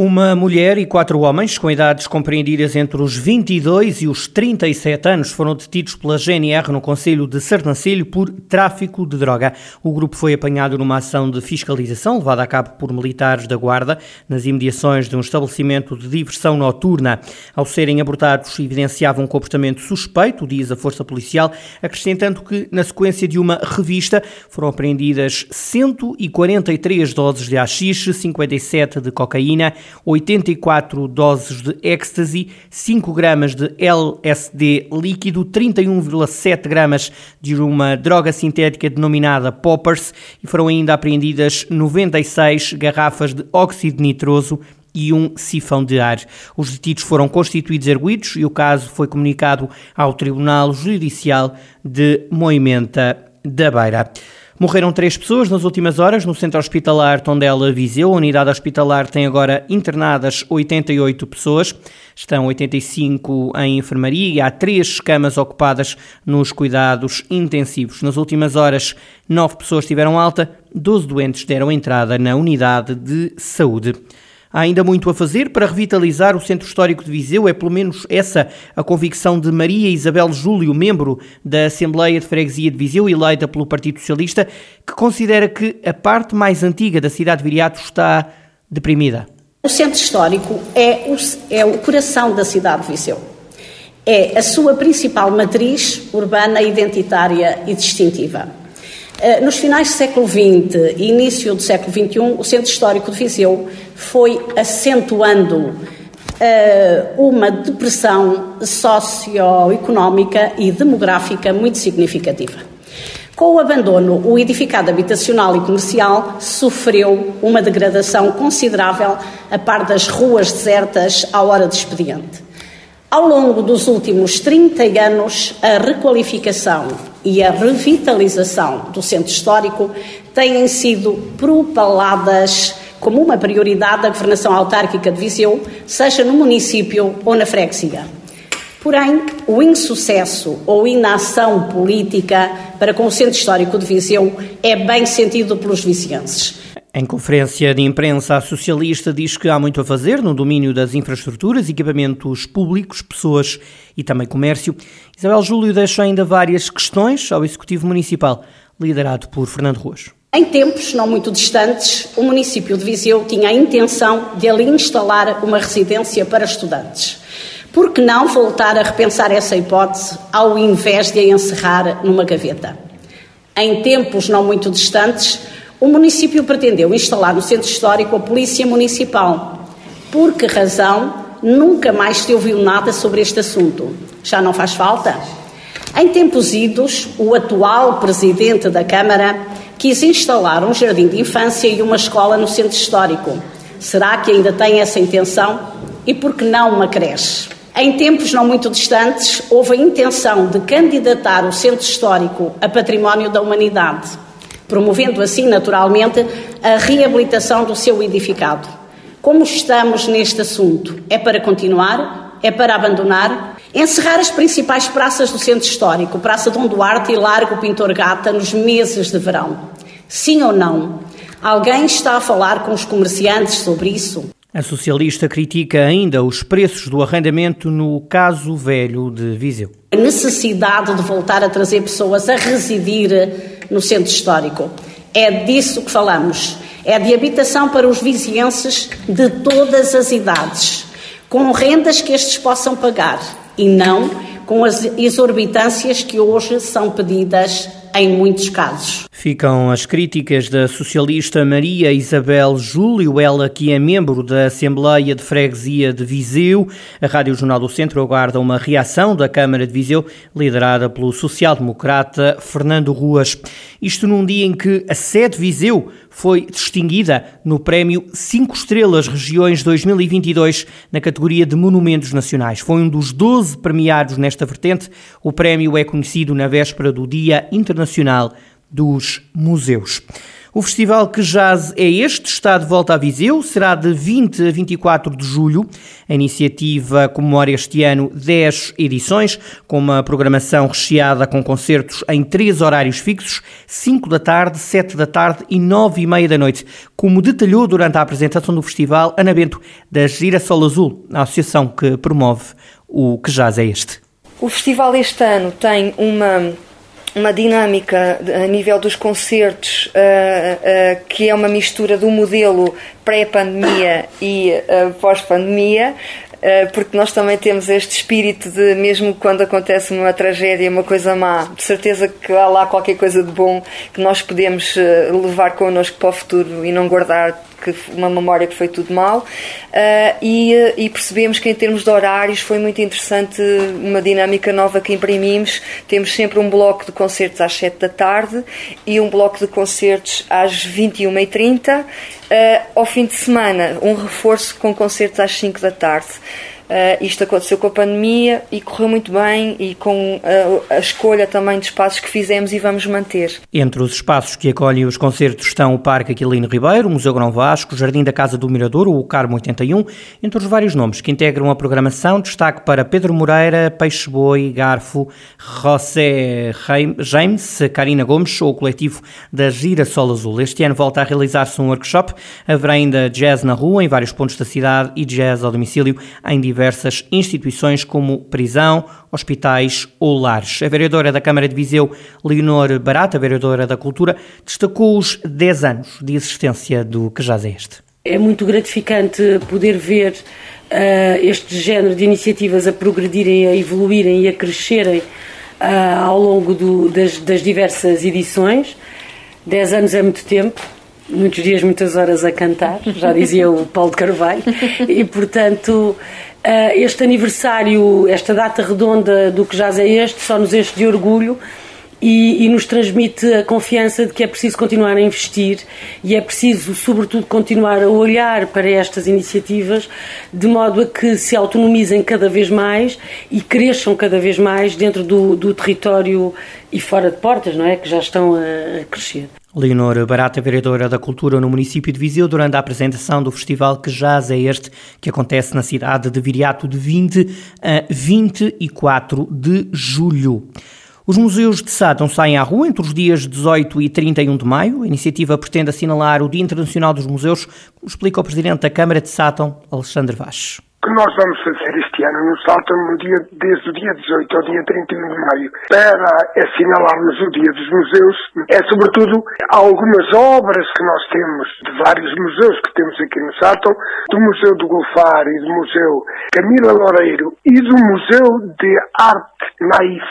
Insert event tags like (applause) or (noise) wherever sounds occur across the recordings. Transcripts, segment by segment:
Uma mulher e quatro homens com idades compreendidas entre os 22 e os 37 anos foram detidos pela GNR no Conselho de Sernancelho por tráfico de droga. O grupo foi apanhado numa ação de fiscalização levada a cabo por militares da Guarda nas imediações de um estabelecimento de diversão noturna. Ao serem abordados, evidenciavam um comportamento suspeito, diz a Força Policial, acrescentando que, na sequência de uma revista, foram apreendidas 143 doses de AX, 57 de cocaína, 84 doses de ecstasy, 5 gramas de LSD líquido, 31,7 gramas de uma droga sintética denominada poppers e foram ainda apreendidas 96 garrafas de óxido nitroso e um sifão de ar. Os detidos foram constituídos erguidos e o caso foi comunicado ao Tribunal Judicial de Moimenta da Beira. Morreram três pessoas nas últimas horas no centro hospitalar Tondela Viseu. A unidade hospitalar tem agora internadas 88 pessoas. Estão 85 em enfermaria e há três camas ocupadas nos cuidados intensivos. Nas últimas horas, nove pessoas tiveram alta, 12 doentes deram entrada na unidade de saúde. Há ainda muito a fazer para revitalizar o Centro Histórico de Viseu, é pelo menos essa a convicção de Maria Isabel Júlio, membro da Assembleia de Freguesia de Viseu, eleita pelo Partido Socialista, que considera que a parte mais antiga da cidade de Viriato está deprimida. O Centro Histórico é o, é o coração da cidade de Viseu. É a sua principal matriz urbana, identitária e distintiva. Eh, nos finais do século XX e início do século XXI, o Centro Histórico de Viseu foi acentuando uh, uma depressão socioeconómica e demográfica muito significativa. Com o abandono, o edificado habitacional e comercial sofreu uma degradação considerável a par das ruas desertas à hora de expediente. Ao longo dos últimos 30 anos, a requalificação e a revitalização do centro histórico têm sido propaladas como uma prioridade da governação autárquica de Viseu, seja no município ou na freguesia. Porém, o insucesso ou inação política para com o Centro Histórico de Viseu é bem sentido pelos vizienses. Em conferência de imprensa, a socialista diz que há muito a fazer no domínio das infraestruturas, equipamentos públicos, pessoas e também comércio. Isabel Júlio deixa ainda várias questões ao Executivo Municipal, liderado por Fernando Ruas. Em tempos não muito distantes, o município de Viseu tinha a intenção de ali instalar uma residência para estudantes. Por que não voltar a repensar essa hipótese ao invés de a encerrar numa gaveta? Em tempos não muito distantes, o município pretendeu instalar no centro histórico a Polícia Municipal. Por que razão nunca mais se ouviu nada sobre este assunto? Já não faz falta? Em tempos idos, o atual presidente da Câmara quis instalar um jardim de infância e uma escola no centro histórico. Será que ainda tem essa intenção? E por que não uma creche? Em tempos não muito distantes, houve a intenção de candidatar o centro histórico a património da humanidade promovendo assim, naturalmente, a reabilitação do seu edificado. Como estamos neste assunto? É para continuar? É para abandonar? Encerrar as principais praças do centro histórico, Praça Dom Duarte e Largo Pintor Gata, nos meses de verão? Sim ou não? Alguém está a falar com os comerciantes sobre isso? A socialista critica ainda os preços do arrendamento no caso velho de Viseu. A necessidade de voltar a trazer pessoas a residir no centro histórico. É disso que falamos. É de habitação para os vizienses de todas as idades, com rendas que estes possam pagar e não com as exorbitâncias que hoje são pedidas em muitos casos. Ficam as críticas da socialista Maria Isabel Júlio, ela que é membro da Assembleia de Freguesia de Viseu. A Rádio Jornal do Centro aguarda uma reação da Câmara de Viseu, liderada pelo social-democrata Fernando Ruas. Isto num dia em que a sede Viseu foi distinguida no Prémio 5 Estrelas Regiões 2022 na categoria de Monumentos Nacionais. Foi um dos 12 premiados nesta vertente. O prémio é conhecido na véspera do Dia Internacional dos Museus. O festival que jaz é este, está de volta a Viseu, será de 20 a 24 de julho. A iniciativa comemora este ano 10 edições, com uma programação recheada com concertos em três horários fixos, 5 da tarde, 7 da tarde e 9 e meia da noite, como detalhou durante a apresentação do festival Ana Bento, da Girassol Azul, a associação que promove o que jaz é este. O festival este ano tem uma uma dinâmica a nível dos concertos uh, uh, que é uma mistura do modelo pré-pandemia e uh, pós-pandemia. Porque nós também temos este espírito de, mesmo quando acontece uma tragédia, uma coisa má, de certeza que há lá qualquer coisa de bom que nós podemos levar connosco para o futuro e não guardar que uma memória que foi tudo mal, uh, e, e, percebemos que em termos de horários foi muito interessante uma dinâmica nova que imprimimos. Temos sempre um bloco de concertos às 7 da tarde e um bloco de concertos às 21h30. Uh, eh, ao fim de semana, um reforço com concertos às 5 da tarde. Uh, isto aconteceu com a pandemia e correu muito bem e com a, a, escolha também de espaços que fizemos e vamos manter. Entre os espaços que acolhem os concertos estão o Parque Aquilino Ribeiro, o Museu Grão Vasco, o Jardim da Casa do Mirador ou o Carmo 81, entre os vários nomes que integram a programação, destaque para Pedro Moreira, Peixe Boi, Garfo, José James, Karina Gomes ou o coletivo da Girassol Azul. Este ano volta a realizar-se um workshop, haverá ainda jazz na rua em vários pontos da cidade e jazz ao domicílio em diversos diversas instituições como prisão, hospitais ou lares. A vereadora da Câmara de Viseu, Leonor Barata, vereadora da Cultura, destacou os 10 anos de existência do que é este. É muito gratificante poder ver uh, este género de iniciativas a progredirem, a evoluírem e a crescerem uh, ao longo do, das, das diversas edições. 10 anos é muito tempo, muitos dias, muitas horas a cantar, já dizia o Paulo de Carvalho, e portanto eh, este aniversário, esta data redonda do que já é este, só nos enche de orgulho e, e, nos transmite a confiança de que é preciso continuar a investir e é preciso, sobretudo, continuar a olhar para estas iniciativas de modo a que se autonomizem cada vez mais e cresçam cada vez mais dentro do, do território e fora de portas, não é? Que já estão a, a crescer. Leonor Barata, vereadora da Cultura no município de Viseu, durante a apresentação do festival que jaz é este, que acontece na cidade de Viriato de 20 a 24 de julho. Os museus de Sátão saem à rua entre os dias 18 e 31 de maio. A iniciativa pretende assinalar o Dia Internacional dos Museus, como explica o Presidente da Câmara de Sátão, Alexandre Vaz. Que nós vamos fazer este ano no Salto no dia, desde o dia 18 ao dia 31 de maio para assinalarmos o Dia dos Museus. É sobretudo algumas obras que nós temos de vários museus que temos aqui no Salto, do Museu do Golfar e do Museu Camila Loureiro e do Museu de Arte Naif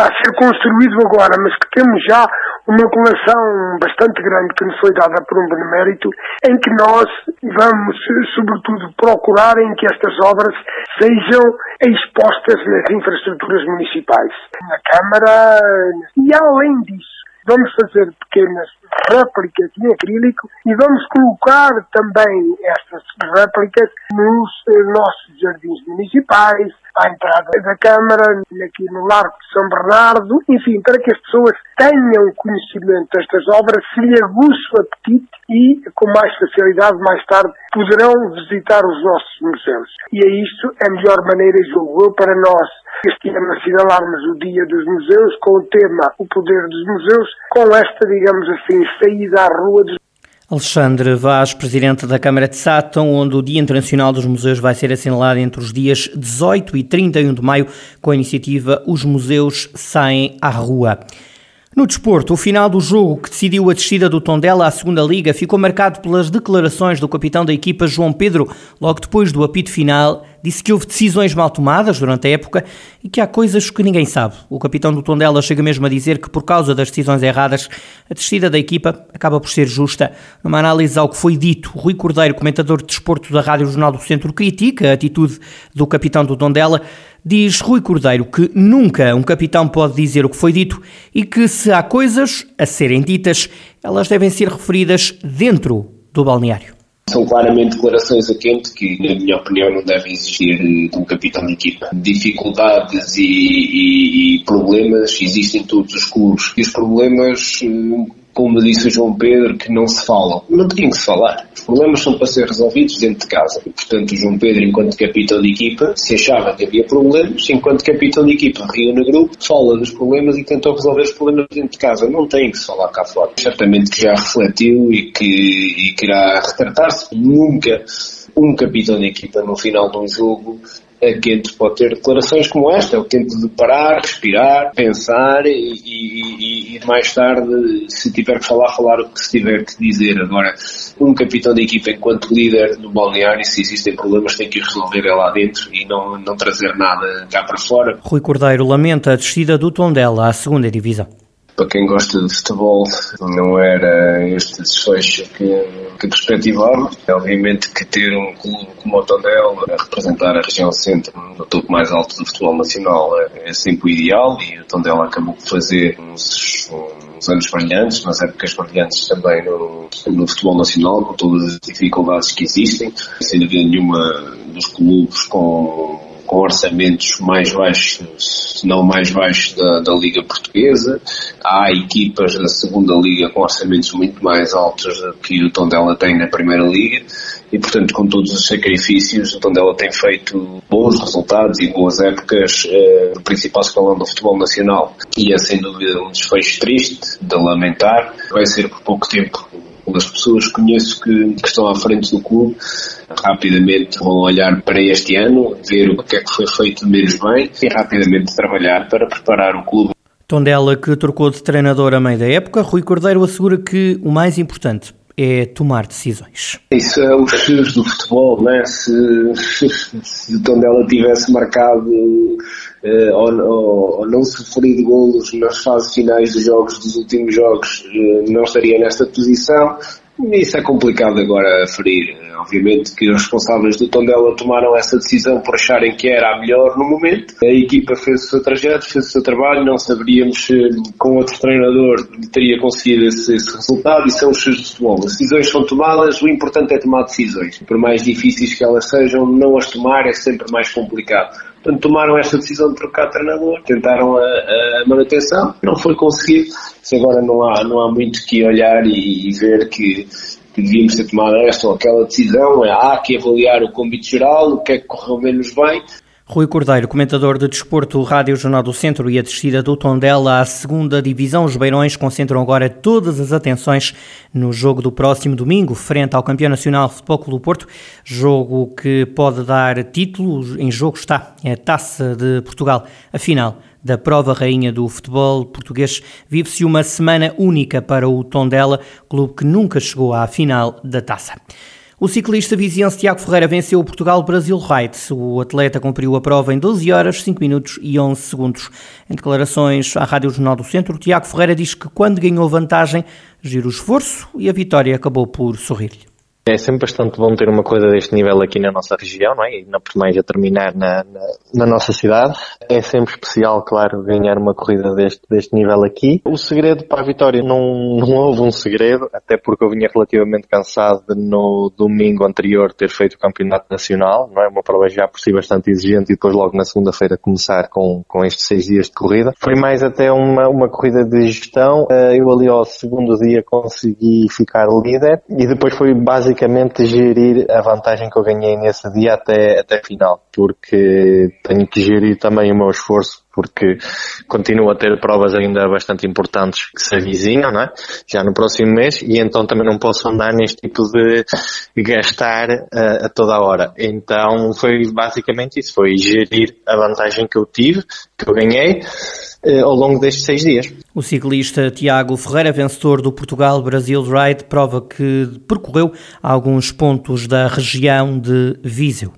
está a ser construído agora, mas que temos já uma coleção bastante grande que nos foi dada por um benemérito, em que nós vamos, sobretudo, procurar em que estas obras sejam expostas nas infraestruturas municipais, na Câmara, e além disso, vamos fazer pequenas réplicas em acrílico e vamos colocar também estas réplicas nos eh, nossos jardins municipais, à entrada da Câmara, aqui no Largo de São Bernardo, enfim, para que as pessoas tenham conhecimento destas obras, se lhe aguçe o apetite e, com mais facilidade, mais tarde, poderão visitar os nossos museus. E é isto a melhor maneira, julgo para nós este ano assinalarmos o Dia dos Museus com o tema O Poder dos Museus, com esta, digamos assim, saída à rua Alexandre Vaz, presidente da Câmara de Sátão, onde o Dia Internacional dos Museus vai ser assinalado entre os dias 18 e 31 de maio, com a iniciativa Os Museus Saem à Rua. No desporto, o final do jogo que decidiu a descida do Tondela à segunda Liga ficou marcado pelas declarações do capitão da equipa João Pedro, logo depois do apito final disse que houve decisões mal tomadas durante a época e que há coisas que ninguém sabe. O capitão do Tondela chega mesmo a dizer que por causa das decisões erradas, a descida da equipa acaba por ser justa. Numa análise ao que foi dito, Rui Cordeiro, comentador de desporto da Rádio Jornal do Centro, critica a atitude do capitão do Tondela. Diz Rui Cordeiro que nunca um capitão pode dizer o que foi dito e que se há coisas a serem ditas, elas devem ser referidas dentro do balneário. São claramente declarações a quente que, na minha opinião, não devem existir de um capitão de equipa. Dificuldades e, e, e problemas existem em todos os clubes. E os problemas como disse o João Pedro, que não se falam. Não tinham que se falar. Os problemas são para ser resolvidos dentro de casa. E, portanto, o João Pedro, enquanto capitão de equipa, se achava que havia problemas, enquanto capitão de equipa, reúne grupo, fala dos problemas e tentou resolver os problemas dentro de casa. Não tem que se falar cá fora. Certamente que já refletiu e que, e que irá retratar-se. Nunca um capitão de equipa no final de um jogo é quente pode ter declarações como esta, é o tempo de parar, respirar, pensar e, e, e, mais tarde, se tiver que falar, falar o que se tiver que dizer. Agora, um capitão de equipa enquanto líder no balneário, se existem problemas, tem que resolver lá dentro e não, não trazer nada cá para fora. Rui Cordeiro lamenta a descida do Tondela à segunda divisão para quem gosta de futebol, não era este desfecho que, que perspectivava. Obviamente que ter um clube como o Tondela a representar a região centro no topo mais alto do futebol nacional é, é sempre o ideal e o Tondela acabou por fazer uns, uns anos brilhantes, nas épocas brilhantes também no, no futebol nacional, com todas as dificuldades que existem, sem dúvida nenhuma dos clubes com com orçamentos mais baixos, se não mais baixos da, da, Liga Portuguesa. Há equipas da segunda Liga com orçamentos muito mais altos do que o Tondela tem na Primeira Liga e, portanto, com todos os sacrifícios, o Tondela tem feito bons resultados e boas épocas eh, no principal escalão do futebol nacional. E é, sem dúvida, um desfecho triste, de lamentar. Vai ser por pouco tempo as pessoas que conheço que, que, estão à frente do clube rapidamente vão olhar para este ano, ver o que é que foi feito menos bem e rapidamente trabalhar para preparar o clube. Tondela, que trocou de treinador a meio da época, Rui Cordeiro assegura que o mais importante é tomar decisões. Isso é os X do futebol, né? Se, (laughs) se o Tondela tivesse marcado uh, ou, ou, ou, não sofrido golos nas fases finais dos jogos dos últimos jogos, uh, não estaria nesta posição. Isso é complicado agora a ferir. Obviamente que os responsáveis do Tondela tomaram essa decisão por acharem que era a melhor no momento. A equipa fez o seu trajeto, fez o seu trabalho. Não saberíamos se com outro treinador teria conseguido esse, esse resultado. E são os seus de futebol. As decisões são tomadas, o importante é tomar decisões. Por mais difíceis que elas sejam, não as tomar é sempre mais complicado. Portanto, tomaram esta decisão de trocar de treinador, tentaram a, a, manutenção, não foi conseguido. Se agora não há, não há muito que olhar e, e ver que, que devíamos ter tomado esta ou aquela decisão, é, há que avaliar o convite geral, o que é que correu menos bem, Rui Cordeiro, comentador de desporto, Rádio Jornal do Centro e a descida do Tondela à segunda divisão. Os Beirões concentram agora todas as atenções no jogo do próximo domingo, frente ao campeão nacional Futebol Clube Porto. Jogo que pode dar título. Em jogo está a Taça de Portugal. A final da prova rainha do futebol português vive-se uma semana única para o Tondela, clube que nunca chegou à final da taça. O ciclista viziense Tiago Ferreira venceu o Portugal-Brasil Ride. O atleta cumpriu a prova em 12 horas, 5 minutos e 11 segundos. Em declarações à Rádio Jornal do Centro, Tiago Ferreira diz que quando ganhou vantagem, girou o esforço e a vitória acabou por sorrir-lhe. É sempre bastante bom ter uma coisa deste nível aqui na nossa região, não é? E não por mais a terminar na, na, na, nossa cidade. É sempre especial, claro, ganhar uma corrida deste, deste nível aqui. O segredo para a vitória não, não houve um segredo, até porque eu vinha relativamente cansado de no domingo anterior ter feito o campeonato nacional, não é? Uma prova já por si bastante exigente e depois logo na segunda-feira começar com, com estes seis dias de corrida. Foi mais até uma, uma corrida de gestão. Eh, eu ali ao segundo dia consegui ficar líder e depois foi basicamente basicamente gerir a vantagem que eu ganhei nesse dia até, até final, porque tenho que gerir também o meu esforço, porque continuo a ter provas ainda bastante importantes que se avizinham, não é? Já no próximo mês, e então também não posso andar neste tipo de gastar uh, a toda a hora. Então foi basicamente isso, foi gerir a vantagem que eu tive, que eu ganhei, ao longo destes seis dias. O ciclista Tiago Ferreira, vencedor do Portugal-Brasil Ride, prova que percorreu alguns pontos da região de Viseu.